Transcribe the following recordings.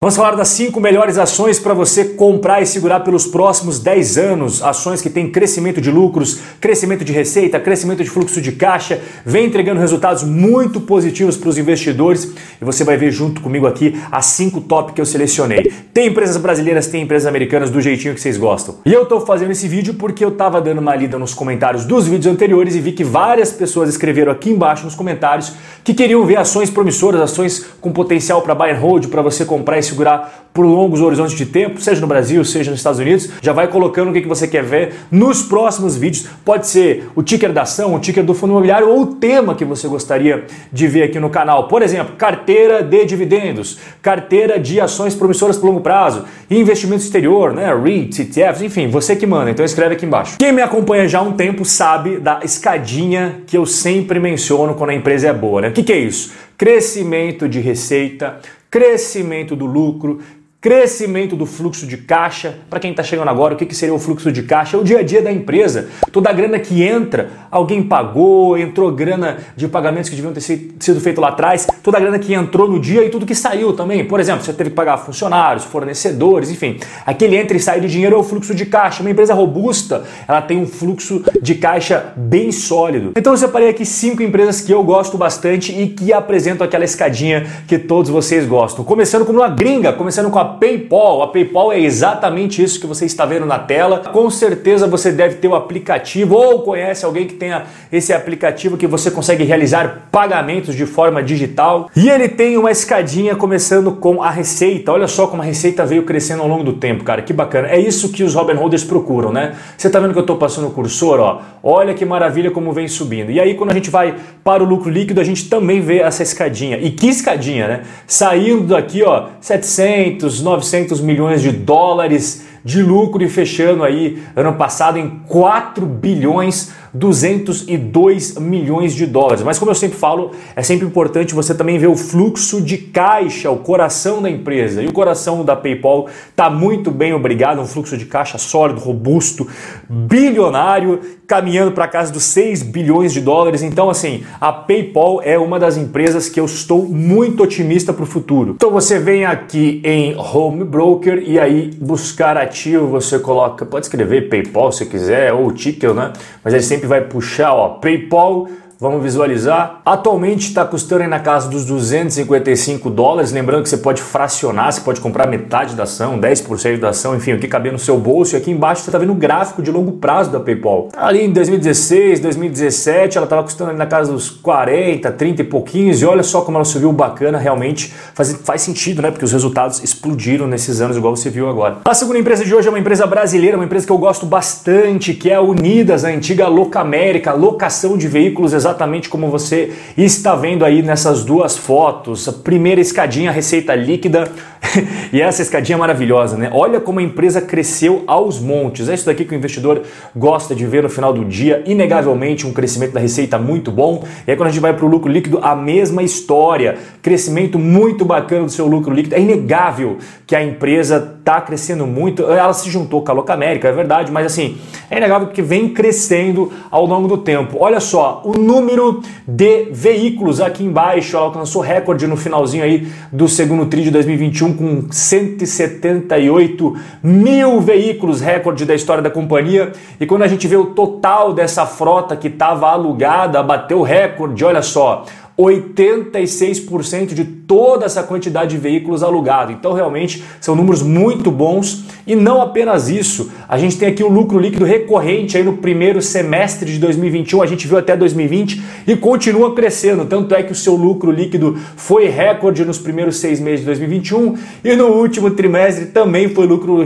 Vamos falar das cinco melhores ações para você comprar e segurar pelos próximos 10 anos. Ações que têm crescimento de lucros, crescimento de receita, crescimento de fluxo de caixa, vem entregando resultados muito positivos para os investidores e você vai ver junto comigo aqui as cinco top que eu selecionei. Tem empresas brasileiras, tem empresas americanas do jeitinho que vocês gostam. E eu estou fazendo esse vídeo porque eu estava dando uma lida nos comentários dos vídeos anteriores e vi que várias pessoas escreveram aqui embaixo nos comentários que queriam ver ações promissoras, ações com potencial para buy and hold, para você comprar e segurar por longos horizontes de tempo, seja no Brasil, seja nos Estados Unidos. Já vai colocando o que você quer ver nos próximos vídeos. Pode ser o ticker da ação, o ticker do fundo imobiliário ou o tema que você gostaria de ver aqui no canal. Por exemplo, carteira de dividendos, carteira de ações promissoras por longo prazo, investimento exterior, né, REITs, ETFs, enfim, você que manda. Então escreve aqui embaixo. Quem me acompanha já há um tempo sabe da escadinha que eu sempre menciono quando a empresa é boa. Né? O que, que é isso? Crescimento de receita, crescimento do lucro, Crescimento do fluxo de caixa. Para quem está chegando agora, o que, que seria o fluxo de caixa? É o dia a dia da empresa. Toda a grana que entra, alguém pagou, entrou grana de pagamentos que deviam ter sido feitos lá atrás, toda a grana que entrou no dia e tudo que saiu também. Por exemplo, você teve que pagar funcionários, fornecedores, enfim. Aquele entra e sai de dinheiro é o fluxo de caixa. Uma empresa robusta, ela tem um fluxo de caixa bem sólido. Então eu separei aqui cinco empresas que eu gosto bastante e que apresentam aquela escadinha que todos vocês gostam. Começando com uma gringa, começando com a PayPal. A PayPal é exatamente isso que você está vendo na tela. Com certeza você deve ter o aplicativo ou conhece alguém que tenha esse aplicativo que você consegue realizar pagamentos de forma digital. E ele tem uma escadinha começando com a receita. Olha só como a receita veio crescendo ao longo do tempo, cara. Que bacana. É isso que os Robin Holders procuram, né? Você está vendo que eu estou passando o cursor, ó? Olha que maravilha como vem subindo. E aí quando a gente vai para o lucro líquido, a gente também vê essa escadinha. E que escadinha, né? Saindo daqui, ó, 700, 900 milhões de dólares de lucro e fechando aí ano passado em 4 bilhões 202 milhões de dólares. Mas como eu sempre falo, é sempre importante você também ver o fluxo de caixa, o coração da empresa. E o coração da PayPal está muito bem, obrigado, um fluxo de caixa sólido, robusto, bilionário, caminhando para casa dos 6 bilhões de dólares. Então, assim, a PayPal é uma das empresas que eu estou muito otimista para o futuro. Então você vem aqui em Home Broker e aí buscar ativo, você coloca, pode escrever PayPal se quiser, ou Tickle, né? Mas ele sempre vai puxar, ó, PayPal Vamos visualizar. Atualmente está custando na casa dos 255 dólares. Lembrando que você pode fracionar, você pode comprar metade da ação, 10% da ação, enfim, o que caber no seu bolso. E aqui embaixo você está vendo o gráfico de longo prazo da PayPal. Ali em 2016, 2017, ela estava custando na casa dos 40, 30 e pouquinhos. E olha só como ela subiu bacana, realmente faz, faz sentido, né? Porque os resultados explodiram nesses anos, igual você viu agora. A segunda empresa de hoje é uma empresa brasileira, uma empresa que eu gosto bastante, que é a Unidas, a antiga Locamérica, locação de veículos exatamente exatamente como você está vendo aí nessas duas fotos. A primeira escadinha, receita líquida, e essa escadinha é maravilhosa, né? Olha como a empresa cresceu aos montes. É isso daqui que o investidor gosta de ver no final do dia. Inegavelmente, um crescimento da receita muito bom. E aí, quando a gente vai para o lucro líquido, a mesma história. Crescimento muito bacana do seu lucro líquido. É inegável que a empresa está crescendo muito. Ela se juntou com a América, é verdade, mas assim, é inegável que vem crescendo ao longo do tempo. Olha só, o número de veículos aqui embaixo, ela alcançou recorde no finalzinho aí do segundo tri de 2021 com 178 mil veículos, recorde da história da companhia. E quando a gente vê o total dessa frota que estava alugada, bateu recorde, olha só, 86% de toda essa quantidade de veículos alugados. Então, realmente, são números muito bons. E não apenas isso, a gente tem aqui o lucro líquido recorrente aí no primeiro semestre de 2021, a gente viu até 2020 e continua crescendo. Tanto é que o seu lucro líquido foi recorde nos primeiros seis meses de 2021 e no último trimestre também foi lucro,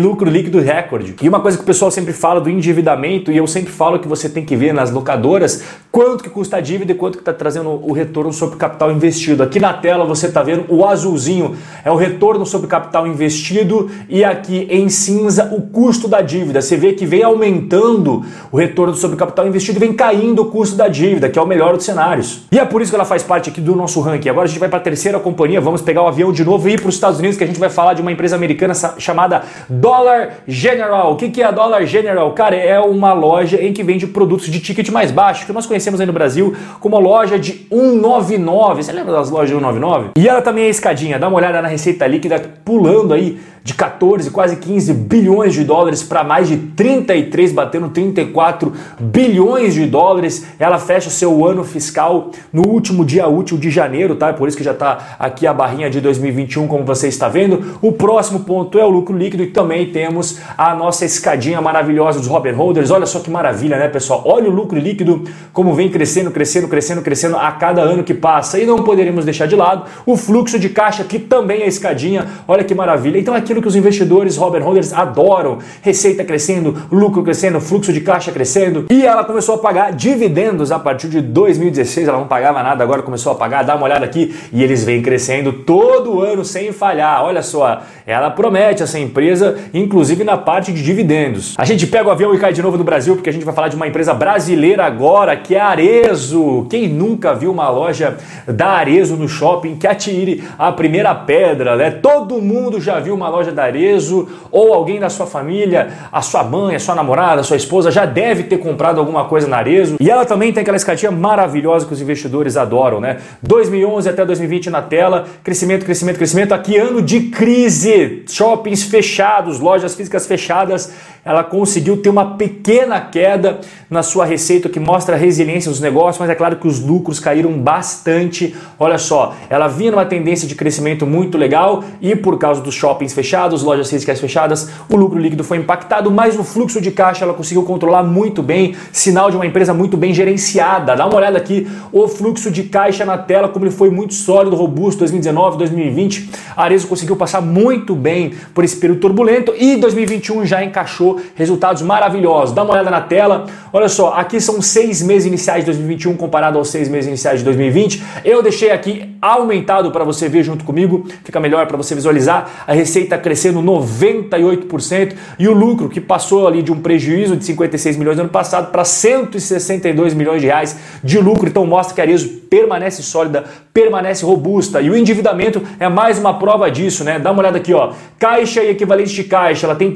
lucro líquido recorde. E uma coisa que o pessoal sempre fala do endividamento, e eu sempre falo que você tem que ver nas locadoras quanto que custa a dívida e quanto que está trazendo o retorno sobre capital investido. Aqui na tela você está vendo o azulzinho é o retorno sobre capital investido e aqui em cinza o custo da dívida. Você vê que vem aumentando o retorno sobre capital investido e vem caindo o custo da dívida, que é o melhor dos cenários. E é por isso que ela faz parte aqui do nosso ranking. Agora a gente vai para a terceira companhia, vamos pegar o avião de novo e ir para os Estados Unidos, que a gente vai falar de uma empresa americana chamada Dollar General. O que é a Dollar General? Cara, é uma loja em que vende produtos de ticket mais baixo, que nós conhecemos aí no Brasil como loja de 199. Você lembra das lojas 199? E ela também é escadinha. Dá uma olhada na receita líquida pulando aí de 14, quase 15 bilhões de dólares para mais de 33, batendo 34 bilhões de dólares. Ela fecha o seu ano fiscal no último dia útil de janeiro, tá? Por isso que já está aqui a barrinha de 2021, como você está vendo. O próximo ponto é o lucro líquido e também temos a nossa escadinha maravilhosa dos Robin Holders. Olha só que maravilha, né, pessoal? Olha o lucro líquido como vem crescendo, crescendo, crescendo, crescendo a cada ano que passa. E não poderíamos deixar de lado o fluxo de caixa, que também é escadinha. Olha que maravilha. Então, aquilo que os investidores Robin Holders adoram: receita crescendo, lucro crescendo, fluxo de caixa crescendo. E ela começou a pagar dividendos a partir de 2016. Ela não pagava nada, agora começou a pagar. Dá uma olhada aqui e eles vêm crescendo todo ano sem falhar. Olha só, ela promete essa empresa, inclusive na parte de dividendos. A gente pega o avião e cai de novo no Brasil porque a gente vai falar de uma empresa brasileira agora, que é a Arezo. Quem nunca viu uma loja da Arezo no shopping que atire a primeira pedra, né? Todo mundo já viu uma loja da Arezo ou alguém da sua família, a sua mãe, a sua namorada, a sua esposa já deve ter comprado alguma coisa na Arezo. E ela também tem aquela escadinha maravilhosa que os investidores adoram, né? 2011 até 2020 na tela, crescimento, crescimento, crescimento. Aqui ano de crise, shoppings fechados, lojas físicas fechadas ela conseguiu ter uma pequena queda na sua receita, que mostra a resiliência dos negócios, mas é claro que os lucros caíram bastante. Olha só, ela vinha numa tendência de crescimento muito legal e por causa dos shoppings fechados, lojas físicas fechadas, o lucro líquido foi impactado, mas o fluxo de caixa ela conseguiu controlar muito bem, sinal de uma empresa muito bem gerenciada. Dá uma olhada aqui, o fluxo de caixa na tela, como ele foi muito sólido, robusto, 2019, 2020. A Arezo conseguiu passar muito bem por esse período turbulento e 2021 já encaixou resultados maravilhosos. Dá uma olhada na tela. Olha só, aqui são seis meses iniciais de 2021 comparado aos seis meses iniciais de 2020. Eu deixei aqui aumentado para você ver junto comigo, fica melhor para você visualizar. A receita crescendo 98% e o lucro que passou ali de um prejuízo de 56 milhões no ano passado para 162 milhões de reais de lucro. Então mostra que a Arezo permanece sólida, permanece robusta e o endividamento é mais uma prova disso, né? Dá uma olhada aqui, ó. Caixa e equivalente de caixa, ela tem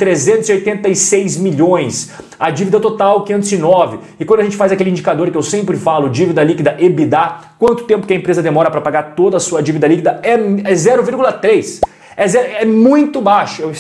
386 milhões. A dívida total 509. E quando a gente faz aquele indicador que eu sempre falo, dívida líquida EBITDA, quanto tempo que a empresa demora para pagar toda a sua dívida líquida? É, é 0,3 é, zero, é muito baixo, é um,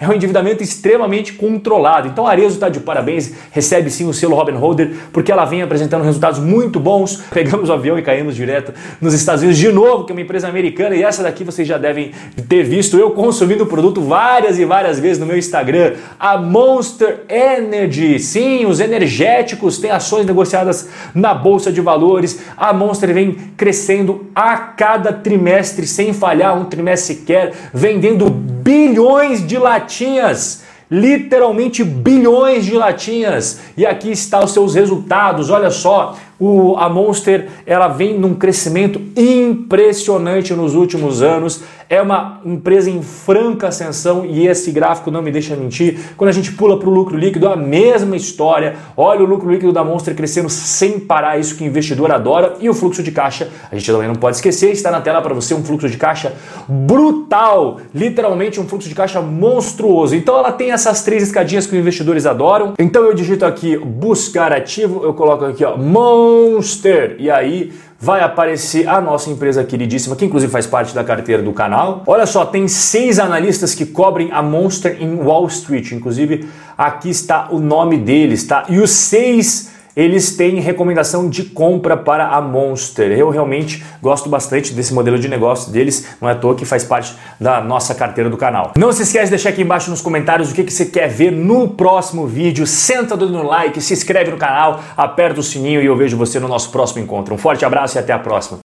é um, endividamento extremamente controlado. Então a Arezo está de parabéns, recebe sim o selo Robin Holder, porque ela vem apresentando resultados muito bons. Pegamos o avião e caímos direto nos Estados Unidos de novo, que é uma empresa americana, e essa daqui vocês já devem ter visto eu consumindo o produto várias e várias vezes no meu Instagram, a Monster Energy. Sim, os energéticos têm ações negociadas na bolsa de valores. A Monster vem crescendo a cada trimestre sem falhar, um trimestre sequer vendendo bilhões de latinhas literalmente bilhões de latinhas. E aqui está os seus resultados. Olha só, o, a Monster ela vem num crescimento impressionante nos últimos anos. É uma empresa em franca ascensão e esse gráfico não me deixa mentir. Quando a gente pula para o lucro líquido, a mesma história. Olha o lucro líquido da Monster crescendo sem parar, isso que o investidor adora. E o fluxo de caixa, a gente também não pode esquecer, está na tela para você um fluxo de caixa brutal, literalmente um fluxo de caixa monstruoso. Então ela tem essas três escadinhas que os investidores adoram. Então eu digito aqui buscar ativo, eu coloco aqui ó, Monster. E aí vai aparecer a nossa empresa queridíssima, que inclusive faz parte da carteira do canal. Olha só, tem seis analistas que cobrem a Monster em Wall Street. Inclusive, aqui está o nome deles, tá? E os seis eles têm recomendação de compra para a Monster. Eu realmente gosto bastante desse modelo de negócio deles, não é à toa que faz parte da nossa carteira do canal. Não se esquece de deixar aqui embaixo nos comentários o que, que você quer ver no próximo vídeo. Senta o no like, se inscreve no canal, aperta o sininho e eu vejo você no nosso próximo encontro. Um forte abraço e até a próxima.